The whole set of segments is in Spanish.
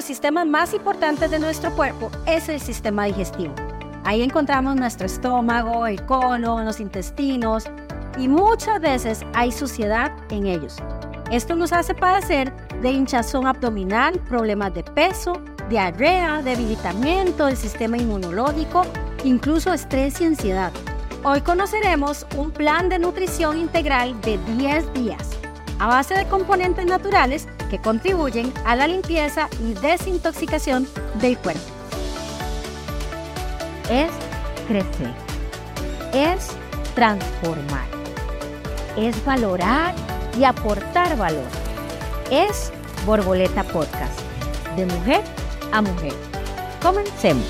los sistemas más importantes de nuestro cuerpo es el sistema digestivo. Ahí encontramos nuestro estómago, el colon, los intestinos y muchas veces hay suciedad en ellos. Esto nos hace padecer de hinchazón abdominal, problemas de peso, diarrea, debilitamiento del sistema inmunológico, incluso estrés y ansiedad. Hoy conoceremos un plan de nutrición integral de 10 días a base de componentes naturales que contribuyen a la limpieza y desintoxicación del cuerpo. Es crecer, es transformar, es valorar y aportar valor. Es Borboleta Podcast, de mujer a mujer. Comencemos.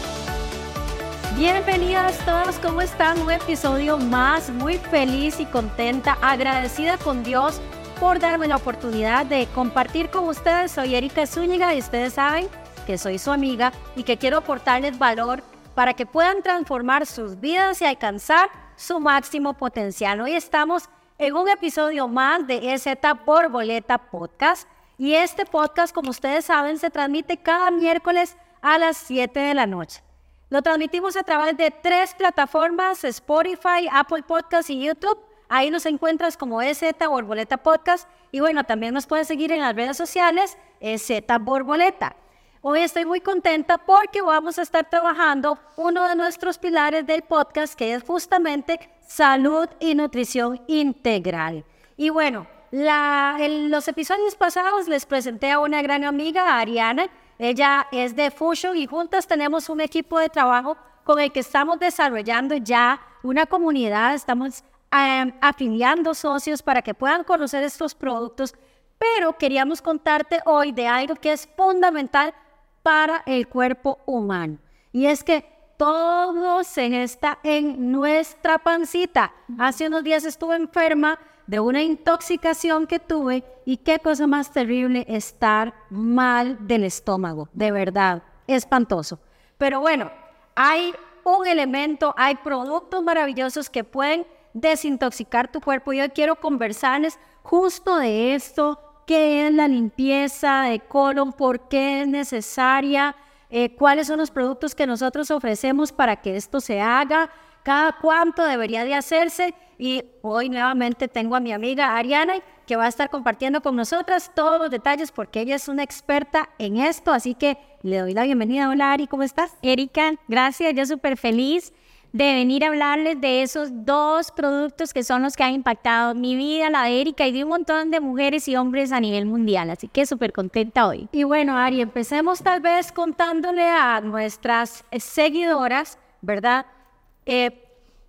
Bienvenidas todos, ¿cómo están? Un episodio más, muy feliz y contenta, agradecida con Dios por darme la oportunidad de compartir con ustedes. Soy Erika Zúñiga y ustedes saben que soy su amiga y que quiero aportarles valor para que puedan transformar sus vidas y alcanzar su máximo potencial. Hoy estamos en un episodio más de EZ por Boleta Podcast y este podcast, como ustedes saben, se transmite cada miércoles a las 7 de la noche. Lo transmitimos a través de tres plataformas, Spotify, Apple Podcast y YouTube. Ahí nos encuentras como EZ Borboleta Podcast. Y bueno, también nos puedes seguir en las redes sociales, EZ Borboleta. Hoy estoy muy contenta porque vamos a estar trabajando uno de nuestros pilares del podcast, que es justamente salud y nutrición integral. Y bueno, en los episodios pasados les presenté a una gran amiga, Ariana. Ella es de Fusion y juntas tenemos un equipo de trabajo con el que estamos desarrollando ya una comunidad. Estamos Em, afiliando socios para que puedan conocer estos productos, pero queríamos contarte hoy de algo que es fundamental para el cuerpo humano. Y es que todo se gesta en nuestra pancita. Hace unos días estuve enferma de una intoxicación que tuve y qué cosa más terrible estar mal del estómago, de verdad, espantoso. Pero bueno, hay un elemento, hay productos maravillosos que pueden desintoxicar tu cuerpo. Yo quiero conversarles justo de esto, qué es la limpieza de colon, por qué es necesaria, eh, cuáles son los productos que nosotros ofrecemos para que esto se haga, cada cuánto debería de hacerse. Y hoy nuevamente tengo a mi amiga Ariana que va a estar compartiendo con nosotras todos los detalles porque ella es una experta en esto. Así que le doy la bienvenida. Hola Ari, ¿cómo estás? Erika, gracias, yo súper feliz de venir a hablarles de esos dos productos que son los que han impactado mi vida, la de Erika y de un montón de mujeres y hombres a nivel mundial. Así que súper contenta hoy. Y bueno, Ari, empecemos tal vez contándole a nuestras seguidoras, ¿verdad? Eh,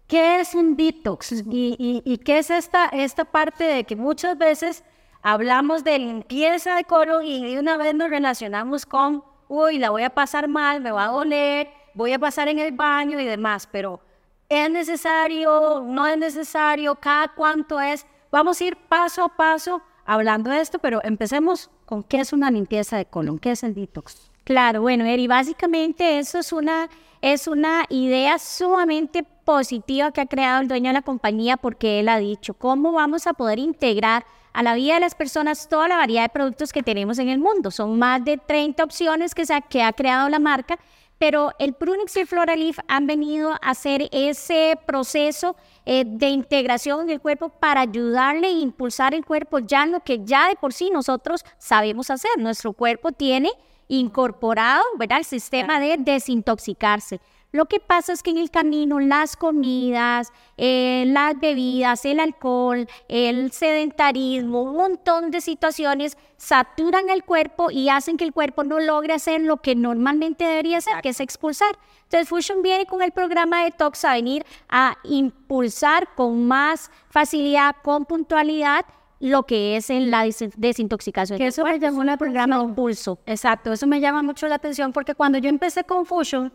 ¿Qué es un detox? Y, qué es esta, esta parte de que muchas veces hablamos de limpieza de coro y de una vez nos relacionamos con, uy, la voy a pasar mal, me va a doler voy a pasar en el baño y demás, pero ¿es necesario? ¿No es necesario? ¿Cada cuánto es? Vamos a ir paso a paso hablando de esto, pero empecemos con qué es una limpieza de colon, qué es el detox. Claro, bueno, Eri, básicamente eso es una, es una idea sumamente positiva que ha creado el dueño de la compañía porque él ha dicho cómo vamos a poder integrar a la vida de las personas toda la variedad de productos que tenemos en el mundo. Son más de 30 opciones que, se ha, que ha creado la marca pero el Prunix y Floralif han venido a hacer ese proceso eh, de integración en el cuerpo para ayudarle e impulsar el cuerpo ya en lo que ya de por sí nosotros sabemos hacer. Nuestro cuerpo tiene incorporado ¿verdad? el sistema de desintoxicarse. Lo que pasa es que en el camino las comidas, eh, las bebidas, el alcohol, el sedentarismo, un montón de situaciones saturan el cuerpo y hacen que el cuerpo no logre hacer lo que normalmente debería hacer, que es expulsar. Entonces Fusion viene con el programa de Tox a venir a impulsar con más facilidad, con puntualidad, lo que es en la desintoxicación. Que eso me llamó el programa de impulso. Exacto, eso me llama mucho la atención porque cuando yo empecé con Fusion,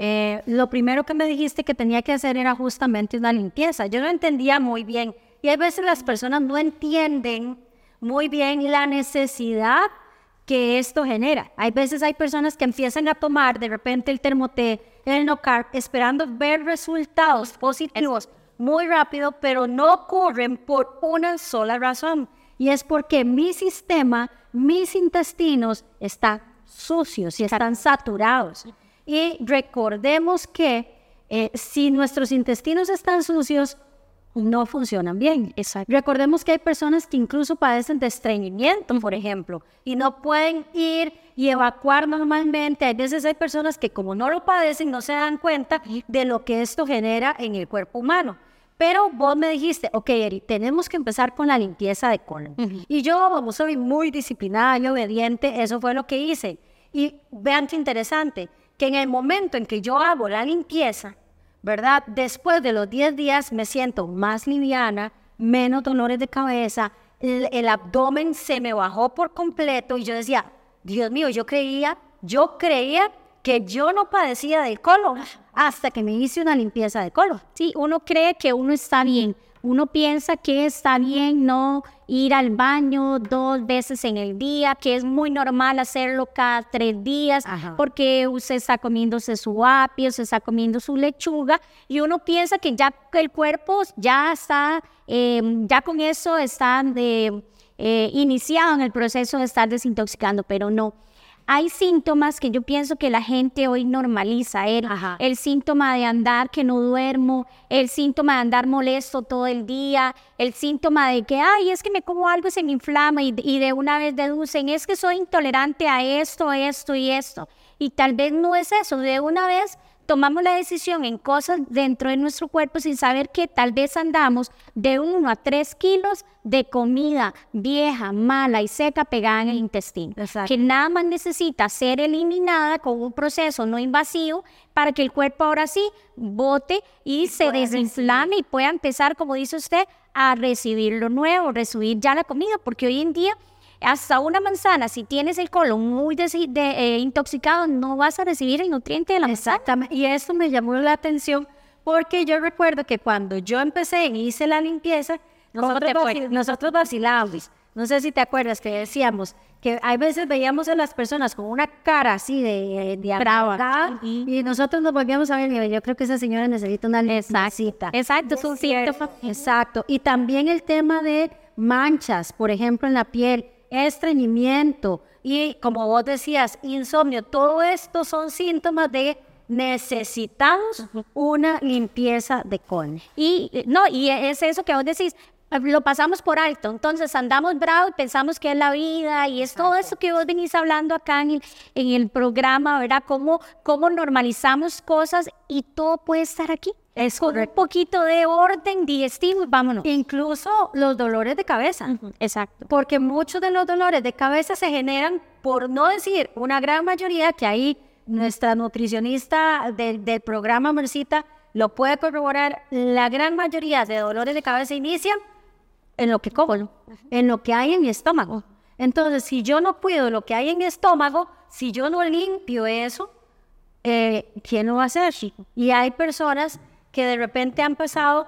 eh, lo primero que me dijiste que tenía que hacer era justamente una limpieza. Yo no entendía muy bien. Y a veces las personas no entienden muy bien la necesidad que esto genera. Hay veces hay personas que empiezan a tomar de repente el termoté, el no carb, esperando ver resultados positivos muy rápido, pero no ocurren por una sola razón. Y es porque mi sistema, mis intestinos, está sucios y están saturados. Y recordemos que eh, si nuestros intestinos están sucios, no funcionan bien. Recordemos que hay personas que incluso padecen de estreñimiento, por ejemplo, y no pueden ir y evacuar normalmente. A veces hay personas que como no lo padecen, no se dan cuenta de lo que esto genera en el cuerpo humano. Pero vos me dijiste, ok, Eri, tenemos que empezar con la limpieza de colon. Y yo, como soy muy disciplinada y obediente, eso fue lo que hice. Y vean qué interesante, que en el momento en que yo hago la limpieza, ¿verdad? Después de los 10 días me siento más liviana, menos dolores de cabeza, el, abdomen se me bajó por completo y yo decía, Dios mío, yo creía, yo creía que yo no padecía del colon hasta que me hice una limpieza de colon. Sí, uno cree que uno está bien, uno piensa que está bien no ir al baño dos veces en el día, que es muy normal hacerlo cada tres días, porque usted está comiéndose su apio, se está comiendo su lechuga, y uno piensa que ya el cuerpo ya está, em, ya con eso está de, eh, iniciado en el proceso de estar desintoxicando, pero no hay síntomas que yo pienso que la gente hoy normaliza. El, el síntoma de andar que no duermo, el síntoma de andar molesto todo el día, el síntoma de que, ay, es que me como algo y se me inflama y, y de una vez deducen, es que soy intolerante a esto, esto y esto. Y tal vez no es eso, de una vez tomamos la decisión en cosas dentro de nuestro cuerpo sin saber que tal vez andamos de 1 a 3 kilos de comida vieja, mala y seca pegada en el intestino, que nada más necesita ser eliminada con un proceso no invasivo para que el cuerpo ahora sí bote y, se desinflame y pueda empezar, como dice usted, a recibir lo nuevo, recibir ya la comida, porque hoy en día hasta una manzana, si tienes el colon muy eh, intoxicado, no vas a recibir el nutriente de la manzana. Exactamente. Y esto me llamó la atención porque yo recuerdo que cuando yo empecé y hice la limpieza, nosotros, vacilábamos. No sé si te acuerdas que decíamos que hay veces veíamos a las personas con una cara así de, de brava y nosotros nos volvíamos a ver y yo creo que esa señora necesita una limpieza. Exacto, es un. Exacto. Y también el tema de manchas, por ejemplo, en la piel estreñimiento y, como vos decías, insomnio. Todo esto son síntomas de necesitamos una limpieza de colon. Y no, y es eso que vos decís, lo pasamos por alto. Entonces andamos bravos y pensamos que es la vida y es todo eso que vos venís hablando acá en el, en el programa, ¿verdad? Cómo, cómo normalizamos cosas y todo puede estar aquí. Es con un poquito de orden digestivo y vámonos. Incluso los dolores de cabeza. Exacto. Porque muchos de los dolores de cabeza se generan, por no decir una gran mayoría, que ahí nuestra nutricionista del programa Mercita lo puede corroborar, la gran mayoría de dolores de cabeza inician en lo que como, en lo que hay en mi estómago. Entonces, si yo no cuido lo que hay en mi estómago, si yo no limpio eso, eh, ¿quién lo va a hacer? Y hay personas que de repente han pasado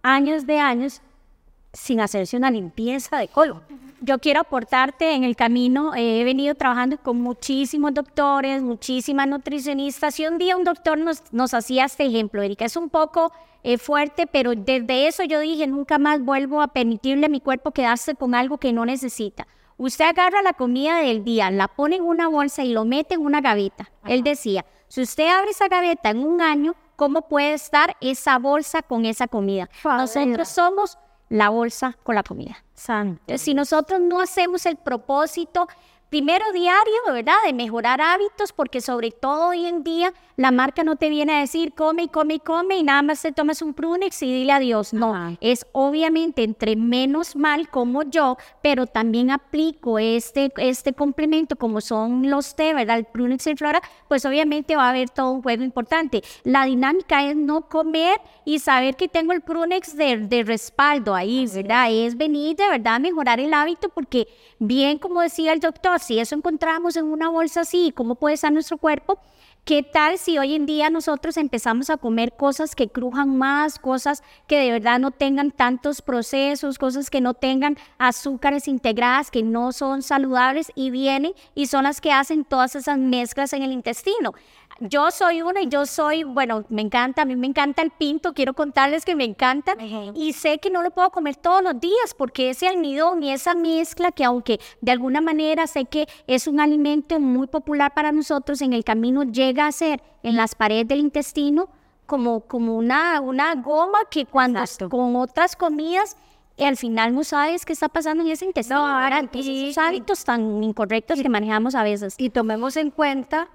años de años sin hacerse una limpieza de colon. Yo quiero aportarte en el camino, he venido trabajando con muchísimos doctores, muchísimas nutricionistas y un día un doctor nos, nos hacía este ejemplo, Erika, es un poco eh, fuerte, pero desde eso yo dije, nunca más vuelvo a permitirle a mi cuerpo quedarse con algo que no necesita. Usted agarra la comida del día, la pone en una bolsa y lo mete en una gaveta. Él decía, si usted abre esa gaveta en un año, cómo puede estar esa bolsa con esa comida. Nosotros somos la bolsa con la comida. Si nosotros no hacemos el propósito primero diario, ¿verdad? De mejorar hábitos, porque sobre todo hoy en día la marca no te viene a decir come y come y come y nada más te tomas un Prunex y dile adiós. No, es obviamente entre menos mal como yo, pero también aplico este, este complemento como son los té, ¿verdad? El Prunex y Flora, pues obviamente va a haber todo un juego importante. La dinámica es no comer y saber que tengo el Prunex de, de respaldo ahí, ¿verdad? Es venir de verdad a mejorar el hábito porque bien como decía el doctor, si eso encontramos en una bolsa así, ¿cómo puede estar nuestro cuerpo? ¿Qué tal si hoy en día nosotros empezamos a comer cosas que crujan más, cosas que de verdad no tengan tantos procesos, cosas que no tengan azúcares integradas, que no son saludables y vienen y son las que hacen todas esas mezclas en el intestino? Yo soy una y yo soy, bueno, me encanta, a mí me encanta el pinto, quiero contarles que me encanta y sé que no lo puedo comer todos los días porque ese almidón y esa mezcla que aunque de alguna manera sé que es un alimento muy popular para nosotros, en el camino llega a ser en las paredes del intestino como, como una, una goma que cuando con otras comidas y al final no sabes qué está pasando en ese intestino. No, esos hábitos tan incorrectos que manejamos a veces. Y tomemos en cuenta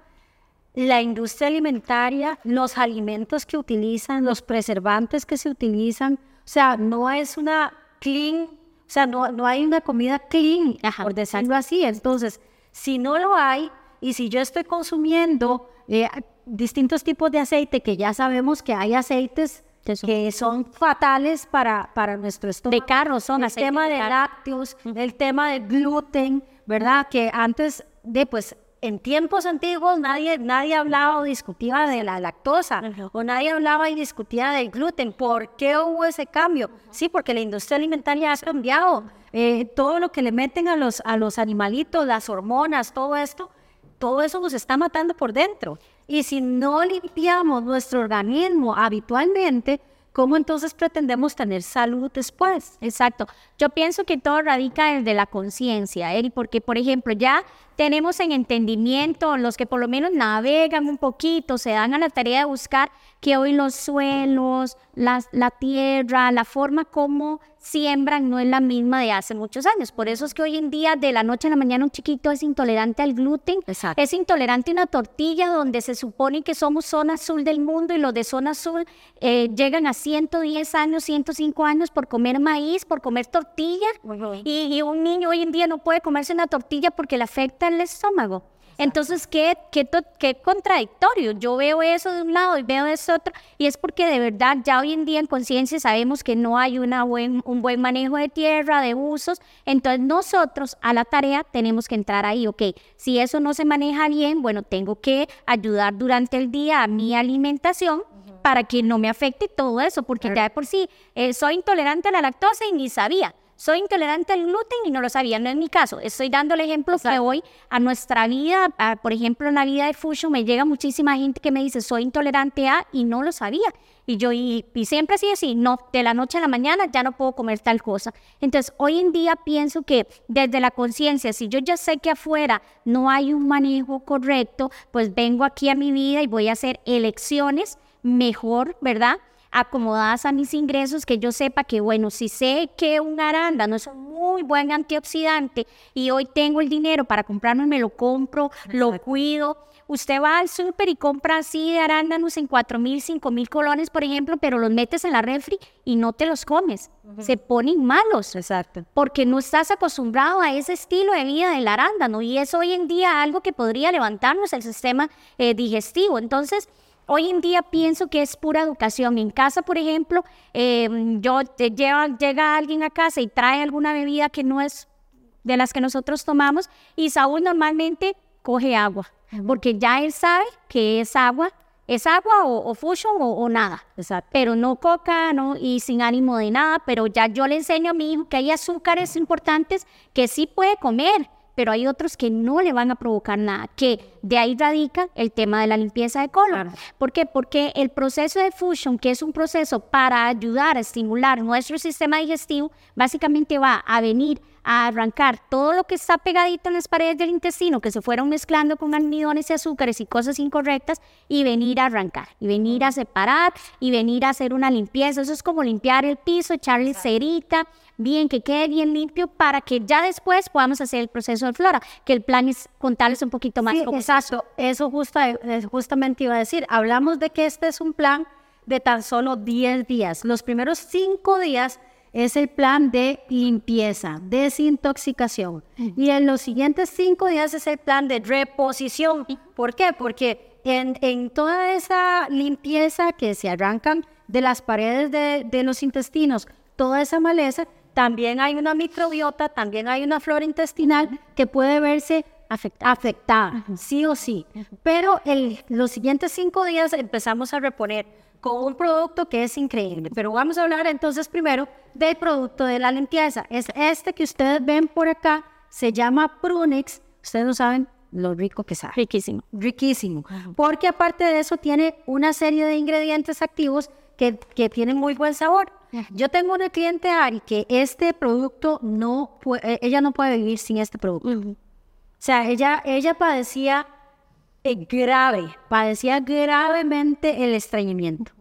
la industria alimentaria, los alimentos que utilizan, los preservantes que se utilizan, o sea, no es una clean, o sea, no, no hay una comida clean, por decirlo así. Entonces, si no lo hay y si yo estoy consumiendo eh, distintos tipos de aceite, que ya sabemos que hay aceites que son fatales para, para nuestro estómago. De carro son El tema de, lácteos, el tema de gluten, ¿verdad? Que antes de, pues, en tiempos antiguos nadie, nadie hablaba o discutía de la lactosa o nadie hablaba y discutía del gluten. ¿Por qué hubo ese cambio? Sí, porque la industria alimentaria ha cambiado. Eh, todo lo que le meten a los, a los animalitos, las hormonas, todo esto, todo eso nos está matando por dentro. Y si no limpiamos nuestro organismo habitualmente, ¿cómo entonces pretendemos tener salud después? Exacto. Yo pienso que todo radica desde la conciencia, Eri, porque, por ejemplo, ya tenemos en entendimiento, los que por lo menos navegan un poquito, se dan a la tarea de buscar que hoy los suelos, la tierra, la forma como siembran no es la misma de hace muchos años. Por eso es que hoy en día, de la noche a la mañana, un chiquito es intolerante al gluten, es intolerante a una tortilla donde se supone que somos zona azul del mundo y los de zona azul eh, llegan a 110 años, 105 años por comer maíz, por comer tortilla. y, y un niño hoy en día no puede comerse una tortilla porque le afecta el estómago. Entonces, ¿qué, qué, qué contradictorio. Yo veo eso de un lado y veo eso otro, y es porque de verdad ya hoy en día en conciencia sabemos que no hay una buen, un buen manejo de tierra, de usos, entonces nosotros a la tarea tenemos que entrar ahí, ok, si eso no se maneja bien, bueno, tengo que ayudar durante el día a mi alimentación para que no me afecte todo eso, porque ya de por sí eh, soy intolerante a la lactosa y ni sabía soy intolerante al gluten y no lo sabía, no es mi caso. Estoy dando el ejemplo que hoy a nuestra vida, por ejemplo, en la vida de Fusion, me llega muchísima gente que me dice, soy intolerante a, y no lo sabía. Y yo, y, siempre así, así, no, de la noche a la mañana ya no puedo comer tal cosa. Entonces, hoy en día pienso que desde la conciencia, si yo ya sé que afuera no hay un manejo correcto, pues vengo aquí a mi vida y voy a hacer elecciones mejor, ¿verdad? Acomodadas a mis ingresos, que yo sepa que, bueno, si sé que un arándano es un muy buen antioxidante y hoy tengo el dinero para comprarme, me lo compro, lo cuido. Usted va al súper y compra así de arándanos en 4 mil, 5 mil colones, por ejemplo, pero los metes en la refri y no te los comes. Se ponen malos. Exacto. Porque no estás acostumbrado a ese estilo de vida del arándano y es hoy en día algo que podría levantarnos el sistema eh, digestivo. Entonces, Hoy en día pienso que es pura educación. En casa, por ejemplo, em, yo te lleva, llega alguien a casa y trae alguna bebida que no es de las que nosotros tomamos y Saúl normalmente coge agua, porque ya él sabe que es agua, es agua o, fusion o, nada, pero no coca, no, y sin ánimo de nada, pero ya yo le enseño a mi hijo que hay azúcares importantes que sí puede comer, pero hay otros que no le van a provocar nada, que de ahí radica el tema de la limpieza de colon. ¿Por qué? Porque el proceso de fusion, que es un proceso para ayudar a estimular nuestro sistema digestivo, básicamente va a venir a arrancar todo lo que está pegadito en las paredes del intestino, que se fueron mezclando con almidones y azúcares y cosas incorrectas, y venir a arrancar, y venir a separar, y venir a hacer una limpieza. Eso es como limpiar el piso, echarle cerita, bien, que quede bien limpio, para que ya después podamos hacer el proceso de flora, que el plan es contarles un poquito más. Sí, exacto, eso justa, justamente iba a decir. Hablamos de que este es un plan de tan solo 10 días. Los primeros 5 días es el plan de limpieza, desintoxicación. Y en los siguientes cinco días es el plan de reposición. ¿Por qué? Porque en, toda esa limpieza que se arrancan de las paredes de, de los intestinos, toda esa maleza, también hay una microbiota, también hay una flora intestinal que puede verse afectada, afectada sí o sí. Pero el, los siguientes cinco días empezamos a reponer con un producto que es increíble. Pero vamos a hablar entonces primero del producto de la limpieza. Es este que ustedes ven por acá, se llama Prunix. Ustedes no saben lo rico que sabe. Riquísimo. Riquísimo. Porque aparte de eso tiene una serie de ingredientes activos que, que tienen muy buen sabor. Yo tengo una cliente, Ari, que este producto no puede, ella no puede vivir sin este producto. O sea, ella, ella padecía eh, grave, padecía gravemente el estreñimiento.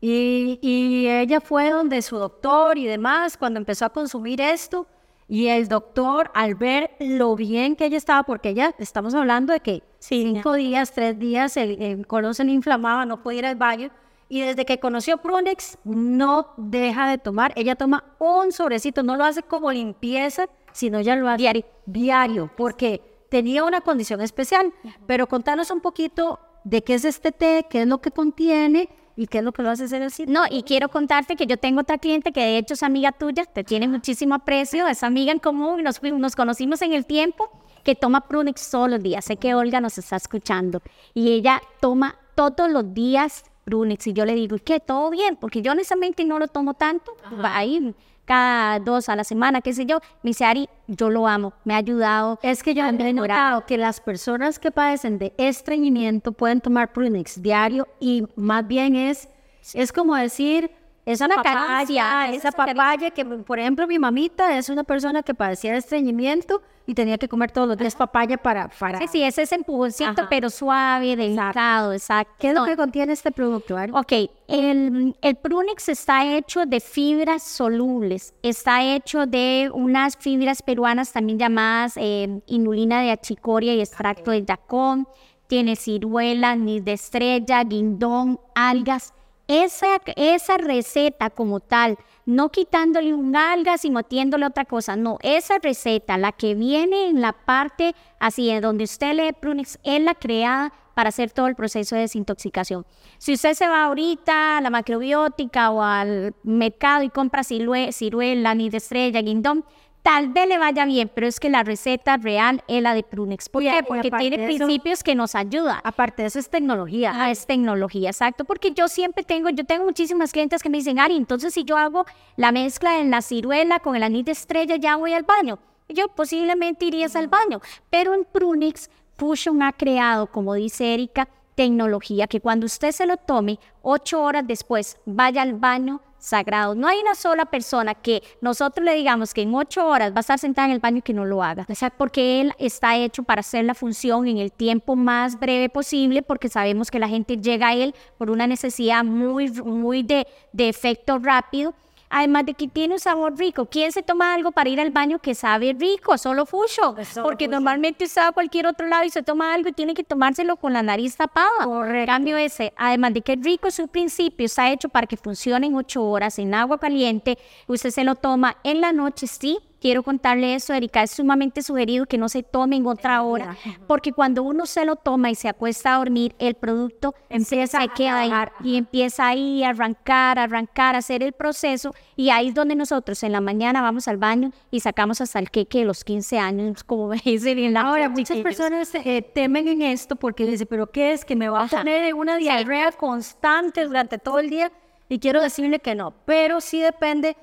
Y, y, ella fue donde su doctor y demás, cuando empezó a consumir esto, y el doctor, al ver lo bien que ella estaba, porque ella, estamos hablando de que cinco días, tres días, el, el colon se le inflamaba, no podía ir al baño, y desde que conoció Prunex, no deja de tomar. Ella toma un sobrecito, no lo hace como limpieza, sino ya lo hace diario, diario porque tenía una condición especial. Pero contanos un poquito de qué es este té, qué es lo que contiene y qué es lo que lo hace ser así. No, y quiero contarte que yo tengo otra cliente que de hecho es amiga tuya, te tiene muchísimo aprecio, es amiga en común, nos, nos conocimos en el tiempo, que toma Prunex todos los días. Sé que Olga nos está escuchando y ella toma todos los días Brunix y yo le digo, ¿qué? ¿Todo bien? Porque yo honestamente no lo tomo tanto, va ahí cada dos a la semana, qué sé yo. Me dice, Ari, yo lo amo, me ha ayudado. Es que yo he notado que las personas que padecen de estreñimiento pueden tomar Prunix diario y más bien es, es como decir, es una papaya, esa papaya que, por ejemplo, mi mamita es una persona que padecía de estreñimiento y tenía que comer todos los días papaya para... para... Sí, sí, ese es empujoncito, pero suave, delicado, exacto. ¿Qué es lo que contiene este producto? Ok, el, el Prunix está hecho de fibras solubles, está hecho de unas fibras peruanas también llamadas eh, inulina de achicoria y extracto de yacón, tiene ciruela, ni de estrella, guindón, algas, esa, esa receta como tal, no quitándole un algas y metiéndole otra cosa, no, esa receta, la que viene en la parte así, en donde usted lee Prunix, es la creada para hacer todo el proceso de desintoxicación. Si usted se va ahorita a la macrobiótica o al mercado y compra ciruela, ni de estrella, guindón, tal vez le vaya bien, pero es que la receta real es la de Prunex. ¿Por qué? Porque tiene principios que nos ayudan. Aparte de eso es tecnología. Ah, es tecnología, exacto. Porque yo siempre tengo, yo tengo muchísimas clientes que me dicen, Ari, entonces si yo hago la mezcla en la ciruela con el anís de estrella, ya voy al baño. Yo posiblemente irías al baño, pero en Prunix Fusion ha creado, como dice Erika, tecnología que cuando usted se lo tome, ocho horas después vaya al baño sagrado. No hay una sola persona que nosotros le digamos que en ocho horas va a estar sentada en el baño y que no lo haga. porque él está hecho para hacer la función en el tiempo más breve posible, porque sabemos que la gente llega a él por una necesidad muy, muy de, de efecto rápido Además de que tiene un sabor rico. ¿Quién se toma algo para ir al baño que sabe rico? Solo Fucho. Porque normalmente está a cualquier otro lado y se toma algo y tiene que tomárselo con la nariz tapada. Correcto. Cambio ese, además de que rico es un principio, está hecho para que funcione en ocho horas en agua caliente. Usted se lo toma en la noche, sí, quiero contarle eso, Erika, es sumamente sugerido que no se tome en otra hora, porque cuando uno se lo toma y se acuesta a dormir, el producto empieza a quedar y empieza ahí a arrancar, arrancar, a hacer el proceso, y ahí es donde nosotros en la mañana vamos al baño y sacamos hasta el queque de los 15 años, como dicen en la Ahora, muchas personas eh, temen en esto porque dicen, pero ¿qué es? Que me va a poner una diarrea constante durante todo el día, y quiero decirle que no, pero sí depende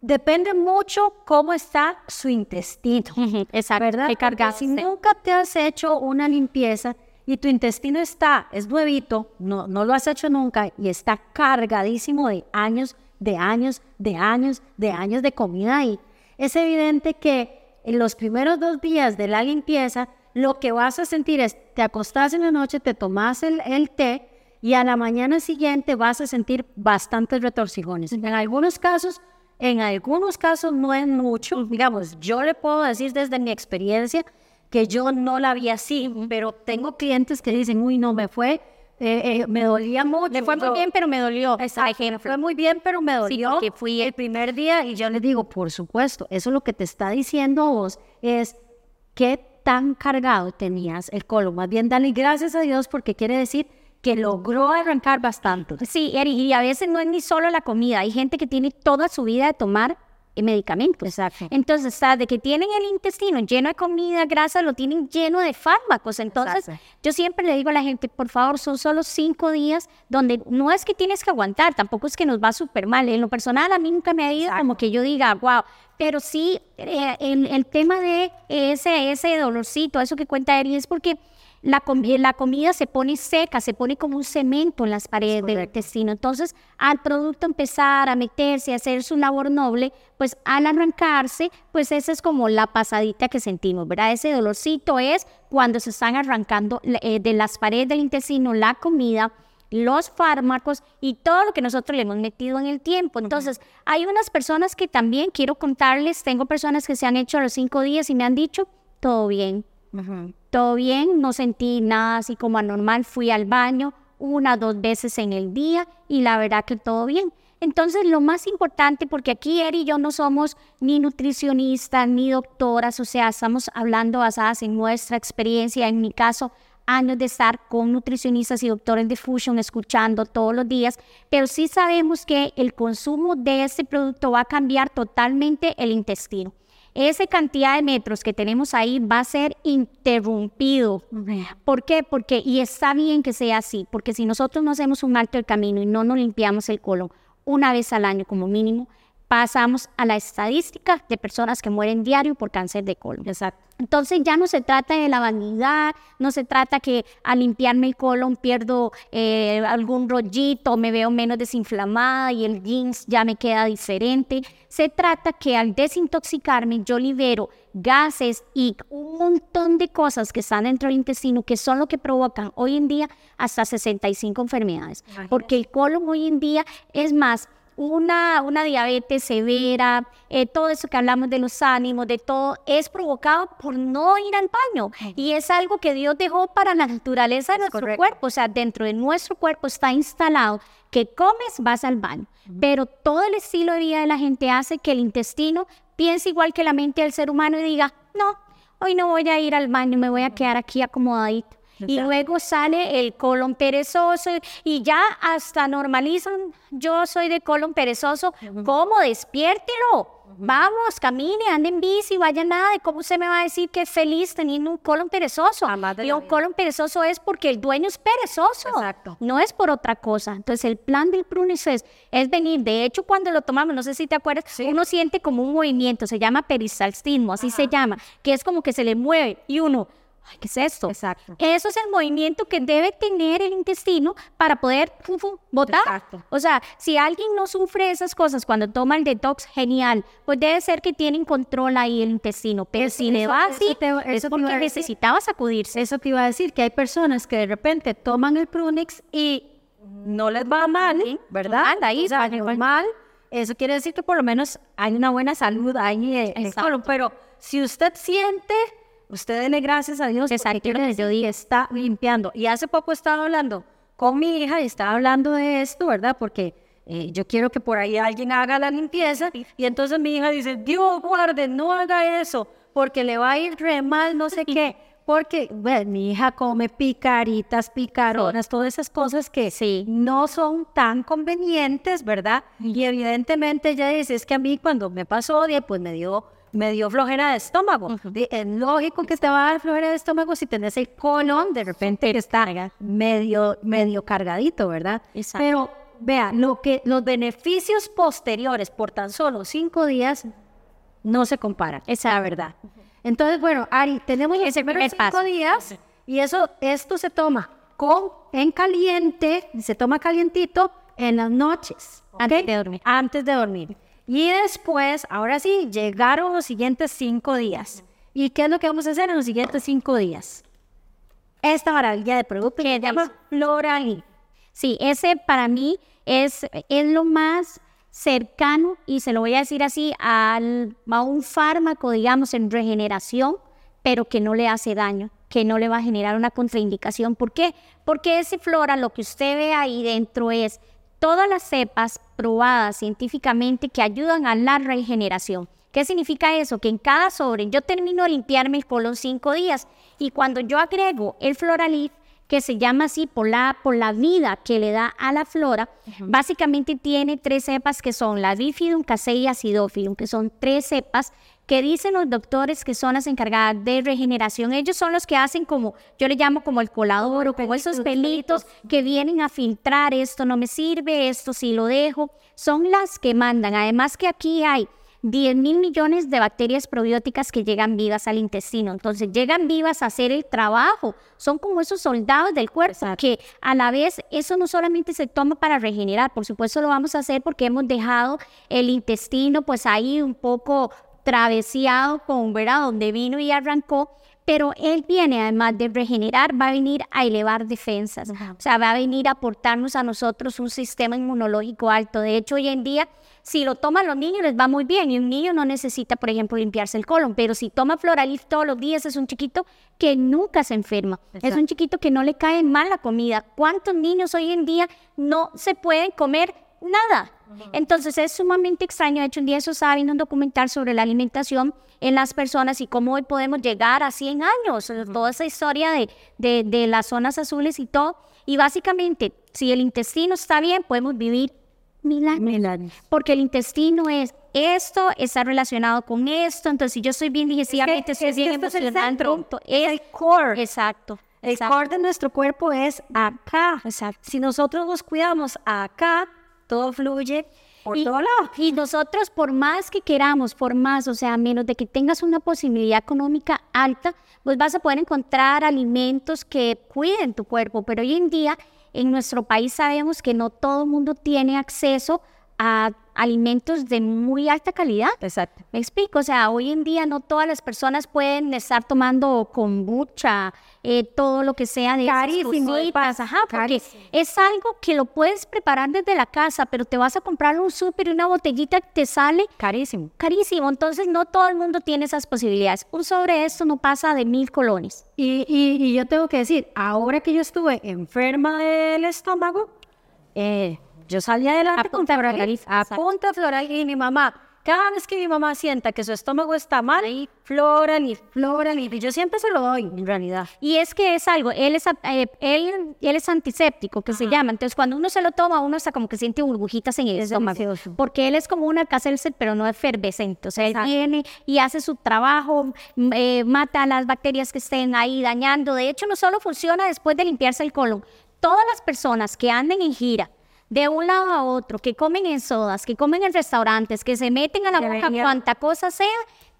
depende mucho cómo está su intestino. Exacto. ¿Verdad? Si nunca te has hecho una limpieza y tu intestino está, es nuevito, no, no lo has hecho nunca y está cargadísimo de años, de años, de años, de años de comida ahí, es evidente que en los primeros dos días de la limpieza, lo que vas a sentir es, te acostás en la noche, te tomas el, el té y a la mañana siguiente vas a sentir bastantes retorcijones. En algunos casos en algunos casos no es mucho, digamos, yo le puedo decir desde mi experiencia que yo no la vi así, pero tengo clientes que dicen, uy, no, me fue, eh, eh, me dolía mucho. Me fue muy bien, pero me dolió. Exacto, me fue muy bien, pero me dolió. que fui el primer día y yo le digo, por supuesto, eso lo que te está diciendo a vos es qué tan cargado tenías el colon. Más bien, dale gracias a Dios porque quiere decir que logró arrancar bastante. Sí, Eri, y a veces no es ni solo la comida. Hay gente que tiene toda su vida de tomar medicamentos. Exacto. Entonces, está de que tienen el intestino lleno de comida, grasa, lo tienen lleno de fármacos. Entonces, Exacto. yo siempre le digo a la gente, por favor, son solo cinco días donde no es que tienes que aguantar, tampoco es que nos va súper mal. En lo personal, a mí nunca me ha ido Exacto. como que yo diga, wow. Pero sí, eh, el, el tema de ese, ese dolorcito, eso que cuenta Eri, es porque la, com- eh, la comida se pone seca, se pone como un cemento en las paredes del intestino. Entonces, al producto empezar a meterse, a hacer su labor noble, pues al arrancarse, pues esa es como la pasadita que sentimos, ¿verdad? Ese dolorcito es cuando se están arrancando eh, de las paredes del intestino la comida, los fármacos y todo lo que nosotros le hemos metido en el tiempo. Entonces, hay unas personas que también quiero contarles, tengo personas que se han hecho a los cinco días y me han dicho, todo bien, todo bien, no sentí nada así como anormal, fui al baño una, dos veces en el día y la verdad que todo bien. Entonces, lo más importante, porque aquí Eri y yo no somos ni nutricionistas ni doctoras, o sea, estamos hablando basadas en nuestra experiencia, en mi caso, años de estar con nutricionistas y doctores de Fusion escuchando todos los días, pero sí sabemos que el consumo de este producto va a cambiar totalmente el intestino. Esa cantidad de metros que tenemos ahí va a ser interrumpido. ¿Por qué? Porque, y está bien que sea así, porque si nosotros no hacemos un alto del camino y no nos limpiamos el colon una vez al año como mínimo, pasamos a la estadística de personas que mueren diario por cáncer de colon. Exacto. Entonces ya no se trata de la vanidad, no se trata que al limpiarme el colon pierdo eh, algún rollito, me veo menos desinflamada y el jeans ya me queda diferente. Se trata que al desintoxicarme yo libero gases y un montón de cosas que están dentro del intestino que son lo que provocan hoy en día hasta 65 enfermedades. Imagínate. Porque el colon hoy en día es más una, una diabetes severa, eh, todo eso que hablamos de los ánimos, de todo, es provocado por no ir al baño. Y es algo que Dios dejó para la naturaleza de nuestro correcto. cuerpo. O sea, dentro de nuestro cuerpo está instalado que comes, vas al baño. Pero todo el estilo de vida de la gente hace que el intestino piense igual que la mente del ser humano y diga, no, hoy no voy a ir al baño, me voy a quedar aquí acomodadito. Y luego sale el colon perezoso y ya hasta normalizan, yo soy de colon perezoso, ¿cómo? Despiértelo. Vamos, camine, ande en bici, vaya nada. ¿Y cómo usted me va a decir que es feliz teniendo un colon perezoso? Y un colon perezoso es porque el dueño es perezoso. Exacto. No es por otra cosa. Entonces, el plan del prunis es, es venir. De hecho, cuando lo tomamos, no sé si te acuerdas, uno siente como un movimiento, se llama peristaltismo, así se llama, que es como que se le mueve y uno, ay, ¿qué es esto? Exacto. Eso es el movimiento que debe tener el intestino para poder fu, fu, botar. Exacto. O sea, si alguien no sufre esas cosas cuando toma el detox, genial, pues debe ser que tienen control ahí el intestino. Pero Eso- si le va eso así, te- es eso iba porque decir. necesitaba sacudirse. Eso te iba a decir, que hay personas que de repente toman el Prunix y no les va mal, ¿verdad? Anda ahí, O sea, normal. Eso quiere decir que por lo menos hay una buena salud ahí Exacto. colon. Pero si usted siente, usted dele gracias a Dios porque quiere yo está limpiando. Y hace poco estaba hablando con mi hija y estaba hablando de esto, ¿verdad? Porque eh, yo quiero que por ahí alguien haga la limpieza. Y entonces mi hija dice, Dios guarde, no haga eso, porque le va a ir re mal, no sé qué. Porque bueno, mi hija come picaritas, picaronas, todas esas cosas que Sí. no son tan convenientes, ¿verdad? Y evidentemente ella dice, es que a mí cuando me pasó, pues me dio, me dio flojera de estómago. Es lógico que te va a dar flojera de estómago si tenés el colon de repente que está medio, medio cargadito, ¿verdad? Exacto. Pero vea, lo que, los beneficios posteriores por tan solo cinco días no se comparan. Esa es la verdad. Entonces, bueno, Ari, tenemos los Ese primeros primer cinco paso. días y eso, esto se toma con, en caliente, se toma calientito en las noches. Antes de dormir. Antes de dormir. Y después, ahora sí, llegaron los siguientes cinco días. ¿Y qué es lo que vamos a hacer en los siguientes cinco días? Esta maravilla de producto que se llama Floralí. Sí, ese para mí es, es lo más cercano, y se lo voy a decir así, al, a un fármaco, digamos, en regeneración, pero que no le hace daño, que no le va a generar una contraindicación. ¿Por qué? Porque ese flora, lo que usted ve ahí dentro es todas las cepas probadas científicamente que ayudan a la regeneración. ¿Qué significa eso? Que en cada sobre yo termino de limpiarme el colon cinco días y cuando yo agrego el Floralif, que se llama así por la, por la vida que le da a la flora, básicamente tiene tres cepas que son la bifidum, casei y acidophilum, que son tres cepas que dicen los doctores que son las encargadas de regeneración. Ellos son los que hacen como, yo le llamo como el colador o como esos pelitos que vienen a filtrar esto no me sirve, esto sí lo dejo. Son las que mandan. Además que aquí hay 10 mil millones de bacterias probióticas que llegan vivas al intestino. Entonces llegan vivas a hacer el trabajo. Son como esos soldados del cuerpo que a la vez eso no solamente se toma para regenerar, por supuesto lo vamos a hacer porque hemos dejado el intestino pues ahí un poco traveseado con, ¿verdad? Donde vino y arrancó, pero él viene, además de regenerar, va a venir a elevar defensas, o sea, va a venir a aportarnos a nosotros un sistema inmunológico alto. De hecho, hoy en día, si lo toman los niños, les va muy bien, y un niño no necesita, por ejemplo, limpiarse el colon, pero si toma Floralif todos los días, es un chiquito que nunca se enferma, es un chiquito que no le cae mal la comida. ¿Cuántos niños hoy en día no se pueden comer nada? Entonces es sumamente extraño. De hecho, un día eso estaba viendo un documental sobre la alimentación en las personas y cómo hoy podemos llegar a 100 años, toda esa historia de, de, las zonas azules y todo. Y básicamente, si el intestino está bien, podemos vivir mil años. Porque el intestino es esto, está relacionado con esto. Entonces, si yo estoy bien digestivamente, estoy bien emocional, es, el core. Exacto. El core de nuestro cuerpo es acá. Exacto. Si nosotros nos cuidamos acá, todo fluye por y, todo lado. Y nosotros, por más que queramos, por más, o sea, menos de que tengas una posibilidad económica alta, pues vas a poder encontrar alimentos que cuiden tu cuerpo. Pero hoy en día, en nuestro país sabemos que no todo el mundo tiene acceso a alimentos de muy alta calidad. Exacto. Me explico, o sea, hoy en día no todas las personas pueden estar tomando kombucha, eh, todo lo que sea de carísimo, ajá, porque es algo que lo puedes preparar desde la casa, pero te vas a comprar un súper y una botellita que te sale carísimo. Carísimo, entonces no todo el mundo tiene esas posibilidades. Un sobre esto no pasa de mil colones. Y, y, y yo tengo que decir, ahora que yo estuve enferma del estómago, eh, yo salía adelante con Floralif. A punta floral y mi mamá. Cada vez que mi mamá sienta que su estómago está mal, Floralif, Floralif. Y yo siempre se lo doy, en realidad. Y es que es algo, él es, eh, él, él es antiséptico, que se llama. Entonces, cuando uno se lo toma, uno está como que siente burbujitas en el estómago. Porque él es como un alcacelser, pero no efervescente. O sea, él viene y hace su trabajo, eh, mata a las bacterias que estén ahí dañando. De hecho, no solo funciona después de limpiarse el colon. Todas las personas que anden en gira, de un lado a otro, que comen en sodas, que comen en restaurantes, que se meten a la boca cuanta cosa sea,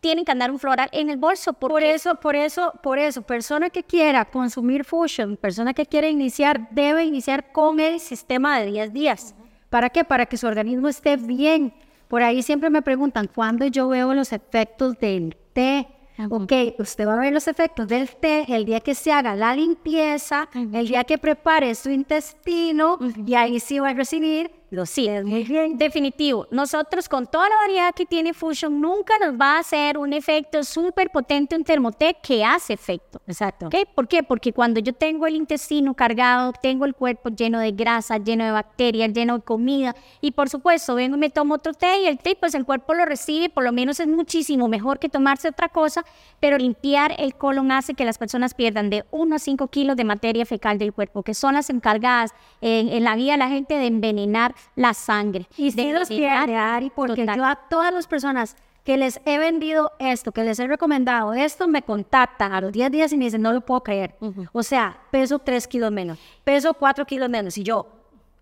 tienen que andar un floral en el bolso. Por eso, por eso, por eso, persona que quiera consumir Fusion, persona que quiera iniciar, debe iniciar con el sistema de 10 días. ¿Para qué? Para que su organismo esté bien. Por ahí siempre me preguntan, ¿cuándo yo veo los efectos del té? Ok, usted va a ver los efectos del té el día que se haga la limpieza, el día que prepare su intestino y ahí sí va a recibir Sí, es muy bien. Definitivo. Nosotros con toda la variedad que tiene Fusion nunca nos va a hacer un efecto súper potente un termotec que hace efecto. Exacto. ¿Okay? ¿Por qué? Porque cuando yo tengo el intestino cargado, tengo el cuerpo lleno de grasa, lleno de bacterias, lleno de comida y por supuesto vengo y me tomo otro té y el té pues el cuerpo lo recibe, por lo menos es muchísimo mejor que tomarse otra cosa, pero limpiar el colon hace que las personas pierdan de 1 a 5 kilos de materia fecal del cuerpo, que son las encargadas en, en la vida de la gente de envenenar la sangre. Y si los pierde, Ari, porque yo a todas las personas que les he vendido esto, que les he recomendado esto, me contactan a los 10 días y me dicen, no lo puedo creer. O sea, peso 3 kilos menos, peso 4 kilos menos. Y yo,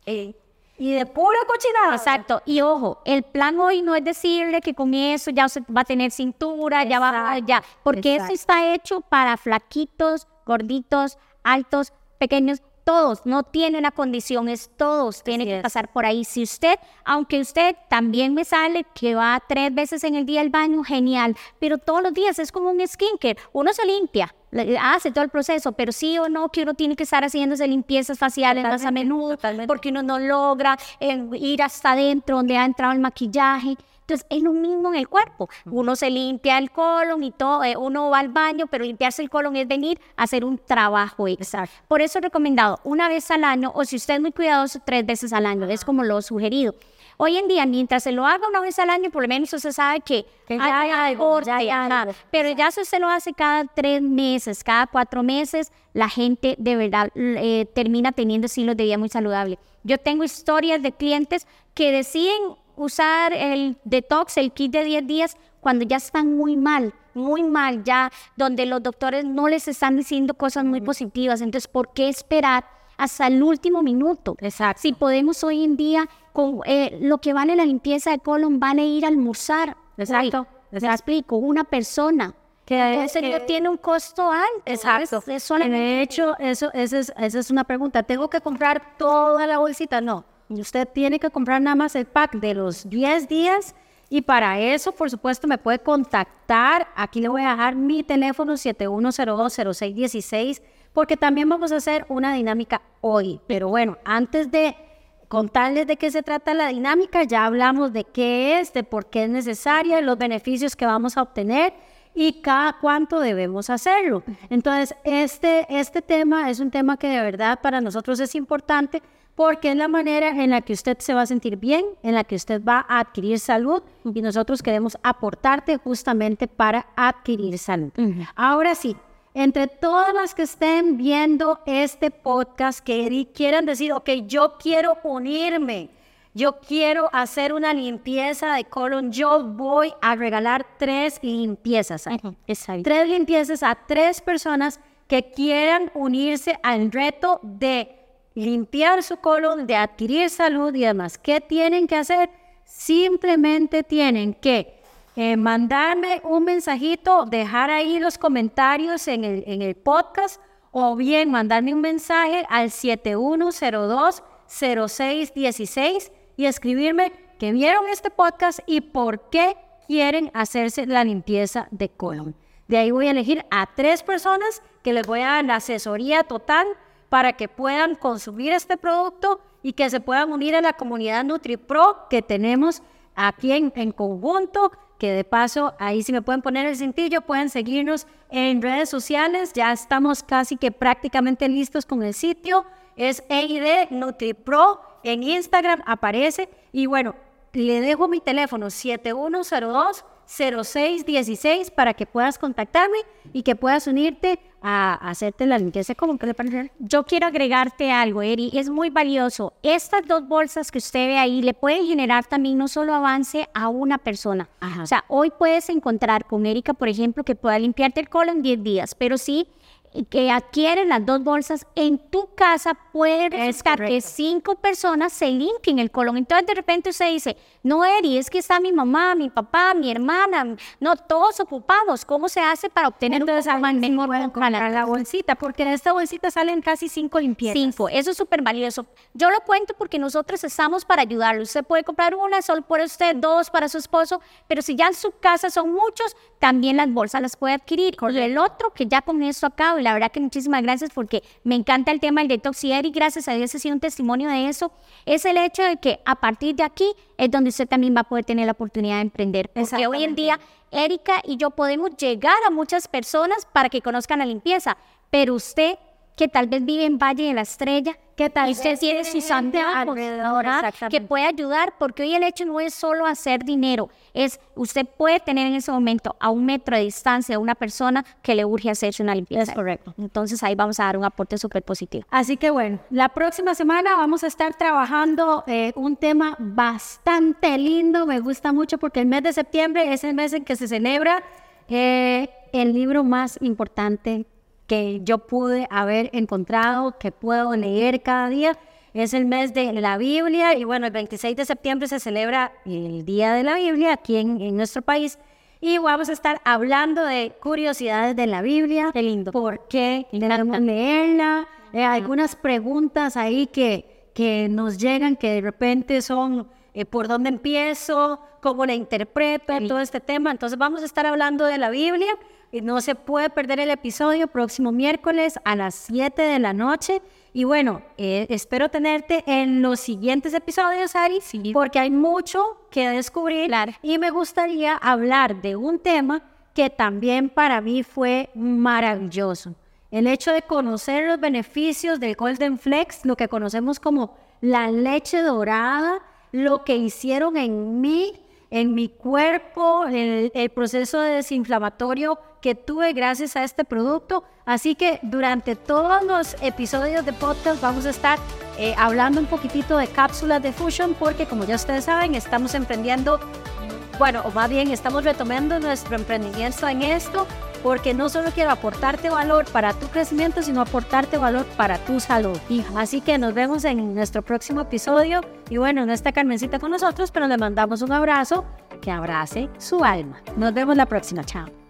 eh, y de pura cochinada. Exacto. Y ojo, el plan hoy no es decirle que con eso ya va a tener cintura, ya va, ya, porque eso está hecho para flaquitos, gorditos, altos, pequeños, todos, no tiene una condición, es todos, tiene que pasar por ahí. Si usted, aunque usted también me sale que va tres veces en el día al baño, genial, pero todos los días es como un skincare, uno se limpia, hace todo el proceso, pero sí o no que uno tiene que estar haciéndose limpiezas faciales más a menudo, porque uno no logra eh, ir hasta adentro donde ha entrado el maquillaje. Entonces, es lo mismo en el cuerpo. Uno se limpia el colon y todo, eh, uno va al baño, pero limpiarse el colon es venir a hacer un trabajo extra. Por eso he recomendado una vez al año, o si usted es muy cuidadoso, tres veces al año. Es como lo sugerido. hoy en día, mientras se lo haga una vez al año, por lo menos usted sabe que, Que ya hay algo, corte, ya hay algo. Pero ya si usted lo hace cada tres meses, cada cuatro meses, la gente de verdad eh, termina teniendo estilos de vida muy saludable. Yo tengo historias de clientes que deciden usar el detox, el kit de 10 días, cuando ya están muy mal, muy mal, ya donde los doctores no les están diciendo cosas muy positivas. Entonces, ¿por qué esperar hasta el último minuto? Exacto. Si podemos hoy en día, con eh, lo que vale la limpieza de colon, vale ir a almorzar. Exacto, Hoy, Te explico, una persona. Que- Entonces que- tiene un costo alto. Exacto. Es, es solamente- De hecho, eso, esa es, esa es una pregunta. ¿Tengo que comprar toda la bolsita? No. Usted tiene que comprar nada más el pack de los 10 días y para eso, por supuesto, me puede contactar. Aquí le voy a dejar mi teléfono 71020616 porque también vamos a hacer una dinámica hoy. Pero bueno, antes de contarles de qué se trata la dinámica, ya hablamos de qué es, de por qué es necesaria, los beneficios que vamos a obtener y cada cuánto debemos hacerlo. Entonces, este, este tema es un tema que de verdad para nosotros es importante porque es la manera en la que usted se va a sentir bien, en la que usted va a adquirir salud y nosotros queremos aportarte justamente para adquirir salud. Ahora sí, entre todas las que estén viendo este podcast que quieran decir, ok, yo quiero unirme, yo quiero hacer una limpieza de colon, yo voy a regalar tres limpiezas. Tres limpiezas a tres personas que quieran unirse al reto de limpiar su colon, de adquirir salud y demás. ¿Qué tienen que hacer? Simplemente tienen que eh, mandarme un mensajito, dejar ahí los comentarios en el, en el podcast o bien mandarme un mensaje al 7102-0616 y escribirme que vieron este podcast y por qué quieren hacerse la limpieza de colon. De ahí voy a elegir a tres personas que les voy a dar la asesoría total para que puedan consumir este producto y que se puedan unir a la comunidad NutriPro que tenemos aquí en, en conjunto, que de paso ahí si me pueden poner el cintillo, pueden seguirnos en redes sociales, ya estamos casi que prácticamente listos con el sitio, es EID NutriPro, en Instagram aparece. Y bueno, le dejo mi teléfono 7102 0616 para que puedas contactarme y que puedas unirte a, hacerte la limpieza como que le parece. Yo quiero agregarte algo, Eri, es muy valioso. Estas dos bolsas que usted ve ahí le pueden generar también no solo avance a una persona. Ajá. O sea, hoy puedes encontrar con Erika, por ejemplo, que pueda limpiarte el colon en 10 días, pero sí que adquieren las dos bolsas en tu casa puede resultar que cinco personas se limpien el colon. Entonces de repente usted dice, no Eri, es que está mi mamá, mi papá, mi hermana, no, todos ocupados. ¿Cómo se hace para obtener Entonces, un colon sí mejor la- comprar la bolsita, porque en esta bolsita salen casi cinco limpiezas. Cinco, eso es súper valioso. Yo lo cuento porque nosotros estamos para ayudarlo. Usted puede comprar una, solo por usted, dos para su esposo, pero si ya en su casa son muchos, también las bolsas las puede adquirir. Y el otro, que ya con esto acabo, y la verdad que muchísimas gracias porque me encanta el tema del detox y Eric, gracias a Dios, ha sido un testimonio de eso, es el hecho de que a partir de aquí es donde usted también va a poder tener la oportunidad de emprender. Porque hoy en día Erika y yo podemos llegar a muchas personas para que conozcan la limpieza, pero usted que tal vez vive en Valle de la Estrella, Que tal vez tiene tiene amigos, alrededor, que puede ayudar, porque hoy el hecho no es solo hacer dinero, es usted puede tener en ese momento a un metro de distancia a una persona que le urge hacerse una limpieza. Es correcto. Entonces ahí vamos a dar un aporte súper positivo. Así que bueno, la próxima semana vamos a estar trabajando eh, un tema bastante lindo, me gusta mucho porque el mes de septiembre es el mes en que se celebra eh, el libro más importante que yo pude haber encontrado, que puedo leer cada día. Es el mes de la Biblia y bueno, el 26 de septiembre se celebra el Día de la Biblia aquí en, en nuestro país. Y vamos a estar hablando de curiosidades de la Biblia. Qué lindo. ¿Por qué debemos leerla? Eh, algunas preguntas ahí que, que nos llegan que de repente son eh, por dónde empiezo, cómo la interpreto, todo este tema. Entonces vamos a estar hablando de la Biblia no se puede perder el episodio próximo miércoles a las 7 de la noche. Y bueno, eh, espero tenerte en los siguientes episodios, Ari, porque hay mucho que descubrir Claro. y me gustaría hablar de un tema que también para mí fue maravilloso. El hecho de conocer los beneficios del Golden Flex, lo que conocemos como la leche dorada, lo que hicieron en mí, en mi cuerpo, el, el proceso de desinflamatorio que tuve gracias a este producto. Así que durante todos los episodios de podcast vamos a estar eh, hablando un poquitito de cápsulas de Fusion porque como ya ustedes saben, estamos emprendiendo, bueno, o más bien estamos retomando nuestro emprendimiento en esto porque no solo quiero aportarte valor para tu crecimiento, sino aportarte valor para tu salud. Así que nos vemos en nuestro próximo episodio. Y bueno, no está Carmencita con nosotros, pero le mandamos un abrazo que abrace su alma. Nos vemos la próxima. Chao.